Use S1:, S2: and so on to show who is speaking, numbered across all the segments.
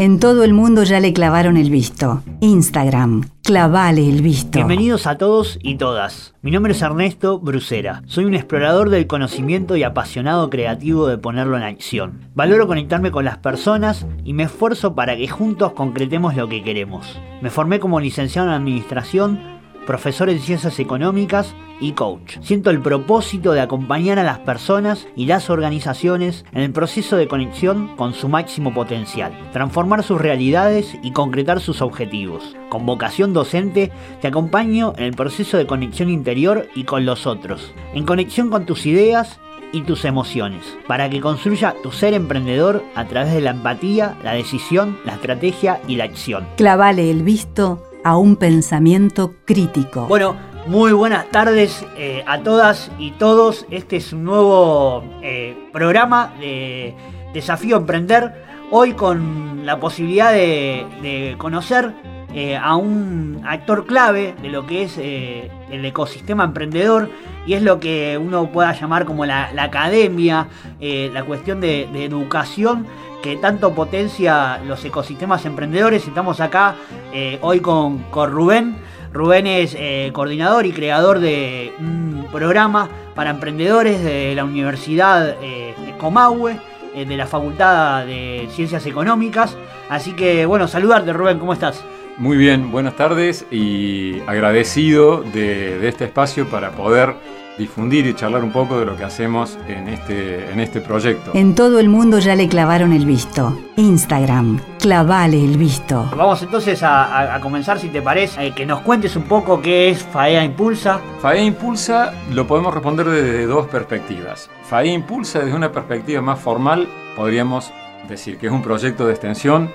S1: En todo el mundo ya le clavaron el visto. Instagram, clavale el visto.
S2: Bienvenidos a todos y todas. Mi nombre es Ernesto Brucera. Soy un explorador del conocimiento y apasionado creativo de ponerlo en acción. Valoro conectarme con las personas y me esfuerzo para que juntos concretemos lo que queremos. Me formé como licenciado en administración profesor en ciencias económicas y coach. Siento el propósito de acompañar a las personas y las organizaciones en el proceso de conexión con su máximo potencial, transformar sus realidades y concretar sus objetivos. Con vocación docente, te acompaño en el proceso de conexión interior y con los otros, en conexión con tus ideas y tus emociones, para que construya tu ser emprendedor a través de la empatía, la decisión, la estrategia y la acción.
S1: Clavale el visto a un pensamiento crítico.
S2: Bueno, muy buenas tardes eh, a todas y todos. Este es un nuevo eh, programa de Desafío Emprender. Hoy con la posibilidad de, conocer eh, a un actor clave de lo que es el ecosistema emprendedor y es lo que uno pueda llamar como la, academia, la cuestión de educación que tanto potencia los ecosistemas emprendedores. Estamos acá eh, hoy con, con, Rubén. Rubén es eh, coordinador y creador de un programa para emprendedores de la Universidad eh, Comahue, de la Facultad de Ciencias Económicas. Así que bueno, saludarte Rubén, ¿cómo estás?
S3: Muy bien, buenas tardes y agradecido de, de este espacio para poder difundir y charlar un poco de lo que hacemos en este, en este proyecto.
S1: En todo el mundo ya le clavaron el visto. Instagram, clavale el visto.
S2: Vamos entonces a, comenzar, si te parece, eh, que nos cuentes un poco qué es FAEA Impulsa.
S3: FAEA Impulsa lo podemos responder desde dos perspectivas. FAEA Impulsa desde una perspectiva más formal, podríamos decir que es un proyecto de extensión.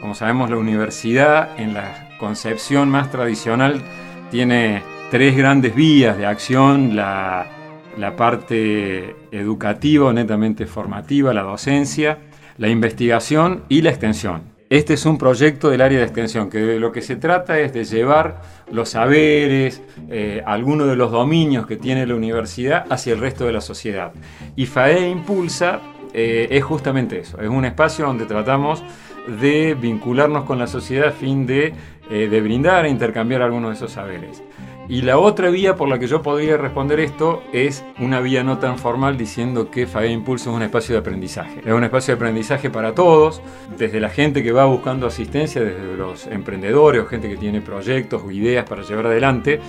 S3: Como sabemos, la universidad en la concepción más tradicional tiene tres grandes vías de acción, la, parte educativa netamente formativa, la docencia, la investigación y la extensión. Este es un proyecto del área de extensión, que de lo que se trata es de llevar los saberes, eh, algunos de los dominios que tiene la universidad hacia el resto de la sociedad. Y FAE Impulsa eh, es justamente eso, es un espacio donde tratamos de vincularnos con la sociedad a fin de, eh, de brindar e intercambiar algunos de esos saberes. Y la otra vía por la que yo podría responder esto es una vía no tan formal diciendo que FAE Impulso es un espacio de aprendizaje. Es un espacio de aprendizaje para todos, desde la gente que va buscando asistencia, desde los emprendedores o gente que tiene proyectos o ideas para llevar adelante,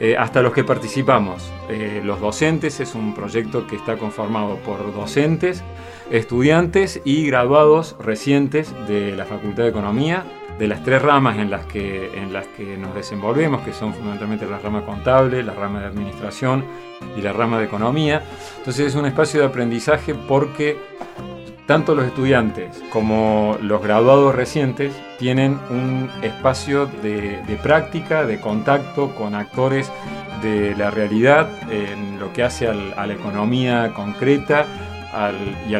S3: eh, hasta los que participamos. Eh, los docentes es un proyecto que está conformado por docentes, estudiantes y graduados recientes de la Facultad de Economía, de las tres ramas en las, que, en las que nos desenvolvemos, que son fundamentalmente la rama contable, la rama de administración y la rama de economía. Entonces es un espacio de aprendizaje porque tanto los estudiantes como los graduados recientes tienen un espacio de, práctica, de contacto con actores de la realidad en lo que hace a la economía concreta y,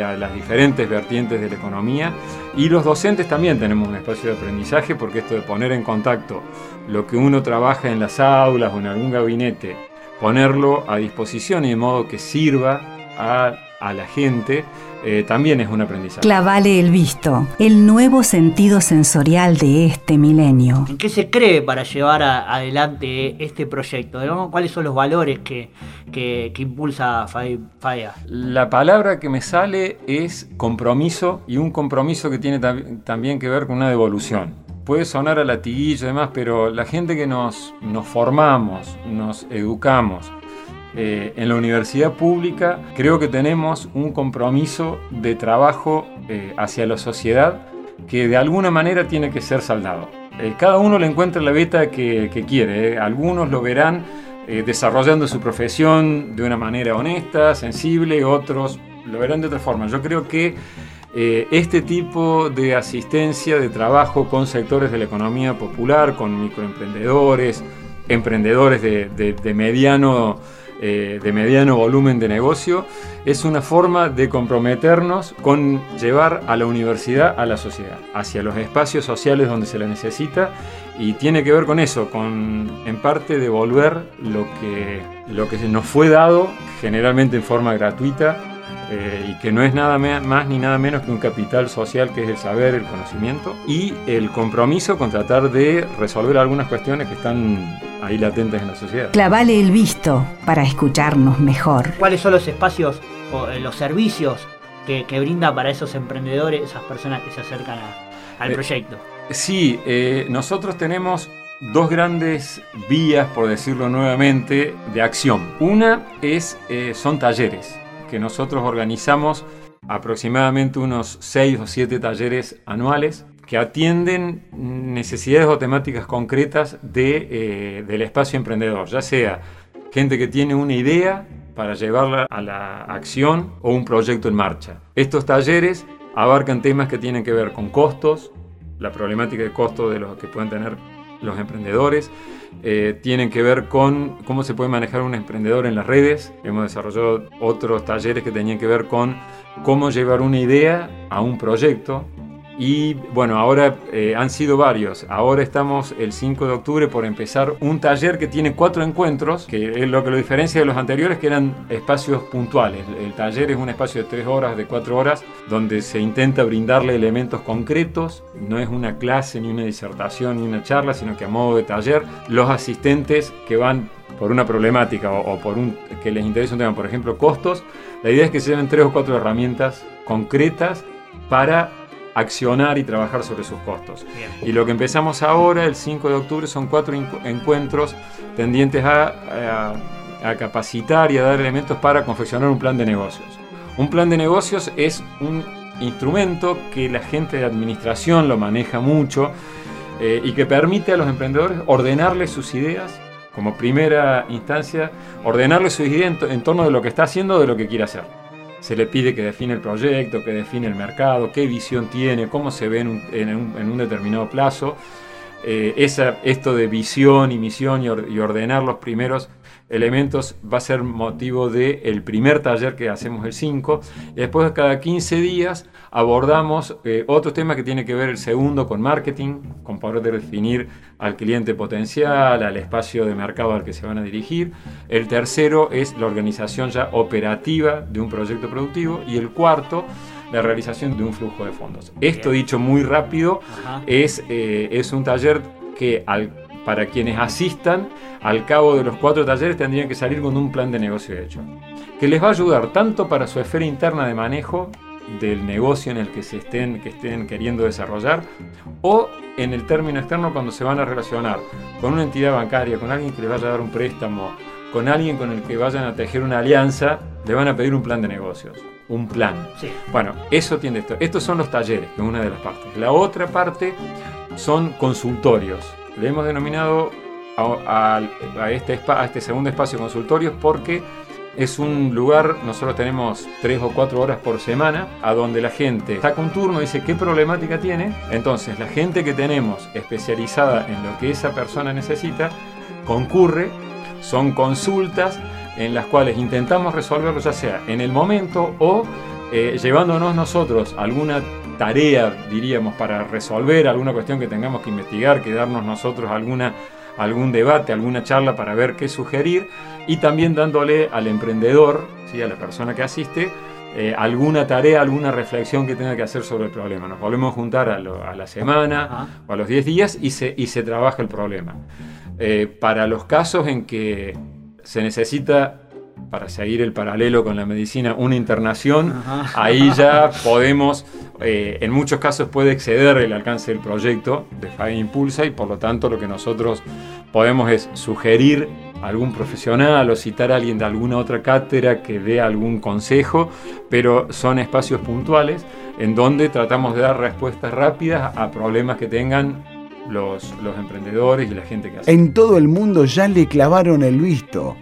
S3: a las diferentes vertientes de la economía. Y los docentes también tenemos un espacio de aprendizaje porque esto de poner en contacto lo que uno trabaja en las aulas o en algún gabinete, ponerlo a disposición y de modo que sirva a, a la gente, eh, también es un aprendizaje.
S1: Clavale el visto, el nuevo sentido sensorial de este milenio.
S2: ¿En qué se cree para llevar adelante este proyecto? ¿Cuáles son los valores que, que, impulsa FAEA?
S3: La palabra que me sale es compromiso y un compromiso que tiene también que ver con una devolución puede sonar a latiguillo y demás, pero la gente que nos, nos formamos, nos educamos, eh, en la universidad pública creo que tenemos un compromiso de trabajo eh, hacia la sociedad que de alguna manera tiene que ser saldado. Eh, cada uno le encuentra la beta que, quiere. Algunos lo verán desarrollando su profesión de una manera honesta, sensible, otros lo verán de otra forma. Yo creo que este tipo de asistencia, de trabajo con sectores de la economía popular, con microemprendedores, emprendedores de mediano eh, de mediano volumen de negocio, es una forma de comprometernos con llevar a la universidad a la sociedad, hacia los espacios sociales donde se la necesita y tiene que ver con eso, con en parte devolver lo que, lo que nos fue dado, generalmente en forma gratuita, eh, y que no es nada más ni nada menos que un capital social que es el saber, el conocimiento y el compromiso con tratar de resolver algunas cuestiones que están ahí latentes en la sociedad.
S1: Clavale el visto para escucharnos mejor.
S2: ¿Cuáles son los espacios o eh, los servicios que, brinda para esos emprendedores, esas personas que se acercan al eh, proyecto?
S3: Sí, nosotros tenemos dos grandes vías, por decirlo nuevamente, de acción. Una es, son talleres que nosotros organizamos aproximadamente unos 6 o 7 talleres anuales que atienden necesidades o temáticas concretas de, eh, del espacio emprendedor, ya sea gente que tiene una idea para llevarla a la acción o un proyecto en marcha. Estos talleres abarcan temas que tienen que ver con costos, la problemática de costos de los que pueden tener los emprendedores, eh, tienen que ver con cómo se puede manejar un emprendedor en las redes. Hemos desarrollado otros talleres que tenían que ver con cómo llevar una idea a un proyecto, y bueno, ahora eh, han sido varios. Ahora estamos el 5 de octubre por empezar un taller que tiene cuatro encuentros, que es lo que lo diferencia de los anteriores, que eran espacios puntuales. El taller es un espacio de tres horas, de cuatro horas, donde se intenta brindarle elementos concretos. No es una clase, ni una disertación, ni una charla, sino que a modo de taller, los asistentes que van por una problemática o, por un que les interesa un tema, por ejemplo, costos, la idea es que se lleven tres o cuatro herramientas concretas para accionar y trabajar sobre sus costos. Y lo que empezamos ahora, el 5 de octubre, son cuatro encuentros tendientes a, a, capacitar y a dar elementos para confeccionar un plan de negocios. Un plan de negocios es un instrumento que la gente de administración lo maneja mucho eh, y que permite a los emprendedores ordenarle sus ideas como primera instancia, ordenarle sus ideas en torno de lo que está haciendo o de lo que quiere hacer se le pide que define el proyecto, que define el mercado, qué visión tiene, cómo se ve en un, determinado plazo. Eh, esto de visión y misión y, ordenar los primeros elementos va a ser motivo del el primer taller que hacemos el 5. Y después, cada 15 días, abordamos eh, otro tema que tiene que ver el segundo con marketing, con poder definir al cliente potencial, al espacio de mercado al que se van a dirigir. El tercero es la organización ya operativa de un proyecto productivo. Y el cuarto, la realización de un flujo de fondos. Esto dicho muy rápido, es, eh, es un taller que al para quienes asistan, al cabo de los cuatro talleres tendrían que salir con un plan de negocio hecho, que les va a ayudar tanto para su esfera interna de manejo del negocio en el que se estén, que estén queriendo desarrollar, o en el término externo cuando se van a relacionar con una entidad bancaria, con alguien que les vaya a dar un préstamo, con alguien con el que vayan a tejer una alianza, le van a pedir un plan de negocios, un plan. Bueno, eso tiene esto. Estos son los talleres, que es una de las partes. La otra parte son consultorios le hemos denominado a, este, a este segundo espacio consultorios porque es un lugar, nosotros tenemos tres o cuatro horas por semana, a donde la gente saca un turno, y dice qué problemática tiene. Entonces, la gente que tenemos especializada en lo que esa persona necesita, concurre, son consultas en las cuales intentamos resolverlo ya sea en el momento o eh, llevándonos nosotros alguna tarea, diríamos, para resolver alguna cuestión que tengamos que investigar, que darnos nosotros alguna, algún debate, alguna charla para ver qué sugerir y también dándole al emprendedor, ¿sí? a la persona que asiste, eh, alguna tarea, alguna reflexión que tenga que hacer sobre el problema. Nos volvemos a juntar a, la semana o a los 10 días y se, y se trabaja el problema. Eh, para los casos en que se necesita para seguir el paralelo con la medicina, una internación, ahí ya podemos, eh, en muchos casos puede exceder el alcance del proyecto de FAE Impulsa y por lo tanto lo que nosotros podemos es sugerir a algún profesional o citar a alguien de alguna otra cátedra que dé algún consejo, pero son espacios puntuales en donde tratamos de dar respuestas rápidas a problemas que tengan los, los emprendedores y la gente que hace.
S4: En todo el mundo ya le clavaron el visto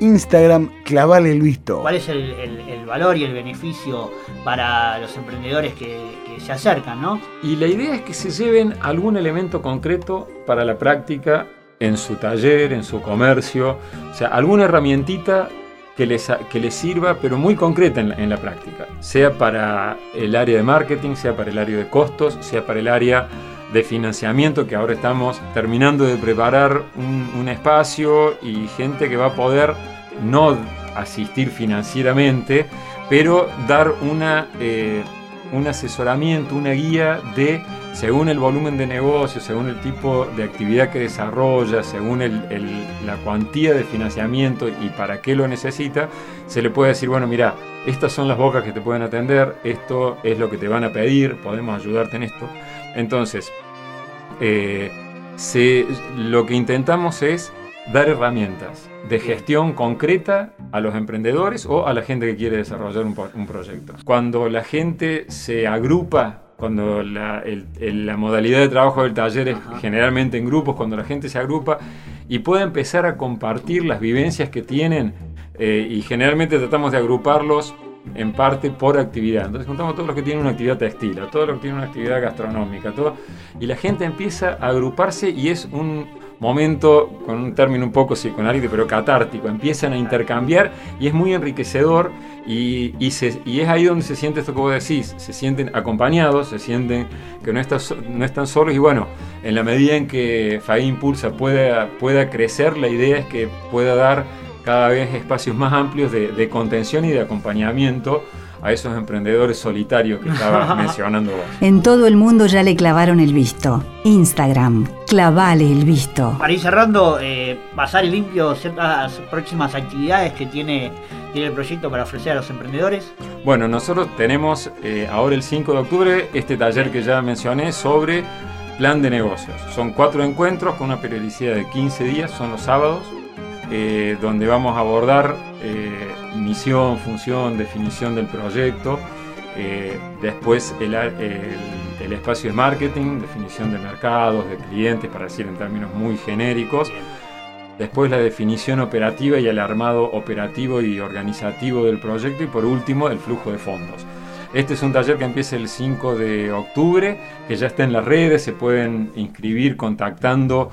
S4: Instagram Clavale el Visto.
S2: ¿Cuál es el, valor y el beneficio para los emprendedores que, se acercan, no?
S3: Y la idea es que se lleven algún elemento concreto para la práctica en su taller, en su comercio, o sea, alguna herramientita que les, que les sirva, pero muy concreta en la, práctica, sea para el área de marketing, sea para el área de costos, sea para el área de financiamiento que ahora estamos terminando de preparar un, espacio y gente que va a poder no asistir financieramente, pero dar una, eh, un asesoramiento, una guía de según el volumen de negocio, según el tipo de actividad que desarrolla, según la cuantía de financiamiento y para qué lo necesita, se le puede decir, bueno, mira, estas son las bocas que te pueden atender, esto es lo que te van a pedir, podemos ayudarte en esto. Entonces, eh, lo que intentamos es dar herramientas de gestión concreta a los emprendedores o a la gente que quiere desarrollar un proyecto. Cuando la gente se agrupa cuando la, modalidad de trabajo del taller es generalmente en grupos, cuando la gente se agrupa y puede empezar a compartir las vivencias que tienen eh, y generalmente tratamos de agruparlos en parte por actividad. Entonces contamos a todos los que tienen una actividad textil, a todos los que tienen una actividad gastronómica, todo, y la gente empieza a agruparse y es un, momento, con un término un poco psicoanalítico, pero catártico, empiezan a intercambiar y es muy enriquecedor y, y, es ahí donde se siente esto que vos decís, se sienten acompañados, se sienten que no, no están solos y bueno, en la medida en que FAI Impulsa pueda, pueda crecer, la idea es que pueda dar cada vez espacios más amplios de, de contención y de acompañamiento a esos emprendedores solitarios que estaba mencionando vos.
S1: En todo el mundo ya le clavaron el visto. Instagram, clavale el visto.
S2: Para ir cerrando, eh, pasar limpio ciertas próximas actividades que tiene, tiene el proyecto para ofrecer a los emprendedores.
S3: Bueno, nosotros tenemos eh, ahora el 5 de octubre este taller que ya mencioné sobre plan de negocios. Son cuatro encuentros con una periodicidad de 15 días, son los sábados, eh, donde vamos a abordar misión, función, definición del proyecto. Eh, después el, espacio de marketing, definición de mercados, de clientes, para decir en términos muy genéricos. Después la definición operativa y el armado operativo y organizativo del proyecto. Y por último el flujo de fondos. Este es un taller que empieza el 5 de octubre, que ya está en las redes, se pueden inscribir contactando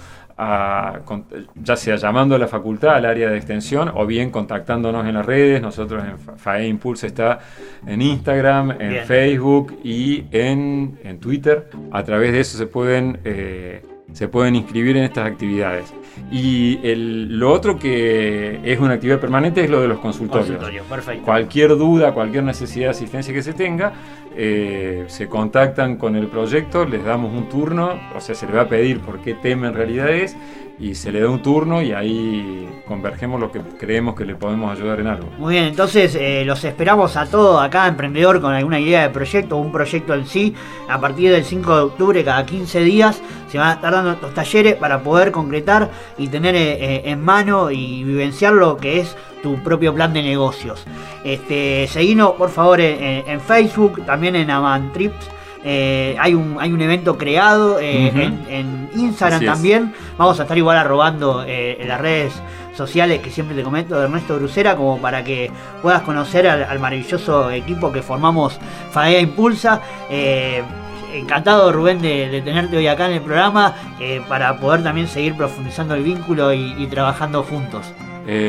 S3: ya sea llamando a la facultad, al área de extensión, o bien contactándonos en las redes. Nosotros en FAE Impulse está en Instagram, en Facebook y en, Twitter. A través de eso se pueden, eh, se pueden inscribir en estas actividades. Y lo otro que es una actividad permanente es lo de los consultorios. Cualquier duda, cualquier necesidad de asistencia que se tenga, eh, se contactan con el proyecto, les damos un turno, o sea, se les va a pedir por qué tema en realidad es, y se le da un turno y ahí convergemos lo que creemos que le podemos ayudar en algo.
S2: Muy bien, entonces eh, los esperamos a todos acá, emprendedor con alguna idea de proyecto, un proyecto en sí, a partir del 5 de octubre, cada 15 días, se van a estar dando estos talleres para poder concretar y tener eh, eh, en mano y vivenciar lo que es tu propio plan de negocios. Este, seguinos por favor en, Facebook, también en Amantrips eh, hay, un, hay un evento creado eh, en, Instagram también. Vamos a estar igual arrobando eh, en las redes sociales que siempre te comento de Ernesto Brucera, como para que puedas conocer al, maravilloso equipo que formamos FAEA Impulsa. encantado Rubén de, tenerte hoy acá en el programa para poder también seguir profundizando el vínculo y, trabajando juntos.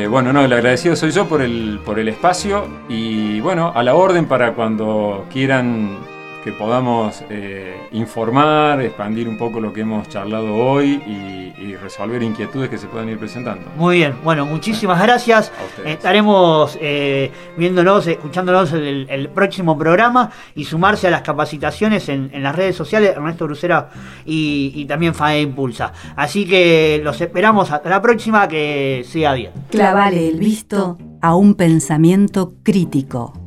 S3: bueno, no, el agradecido soy yo por el, por el espacio y bueno, a la orden para cuando quieran que podamos eh, informar, expandir un poco lo que hemos charlado hoy y, resolver inquietudes que se puedan ir presentando.
S2: Muy bien, bueno, muchísimas gracias. Estaremos eh, viéndonos, escuchándonos el, el, próximo programa y sumarse a las capacitaciones en, las redes sociales, Ernesto Brucera y, también FAE Impulsa. Así que los esperamos hasta la próxima, que sea bien.
S1: Clavale el visto a un pensamiento crítico.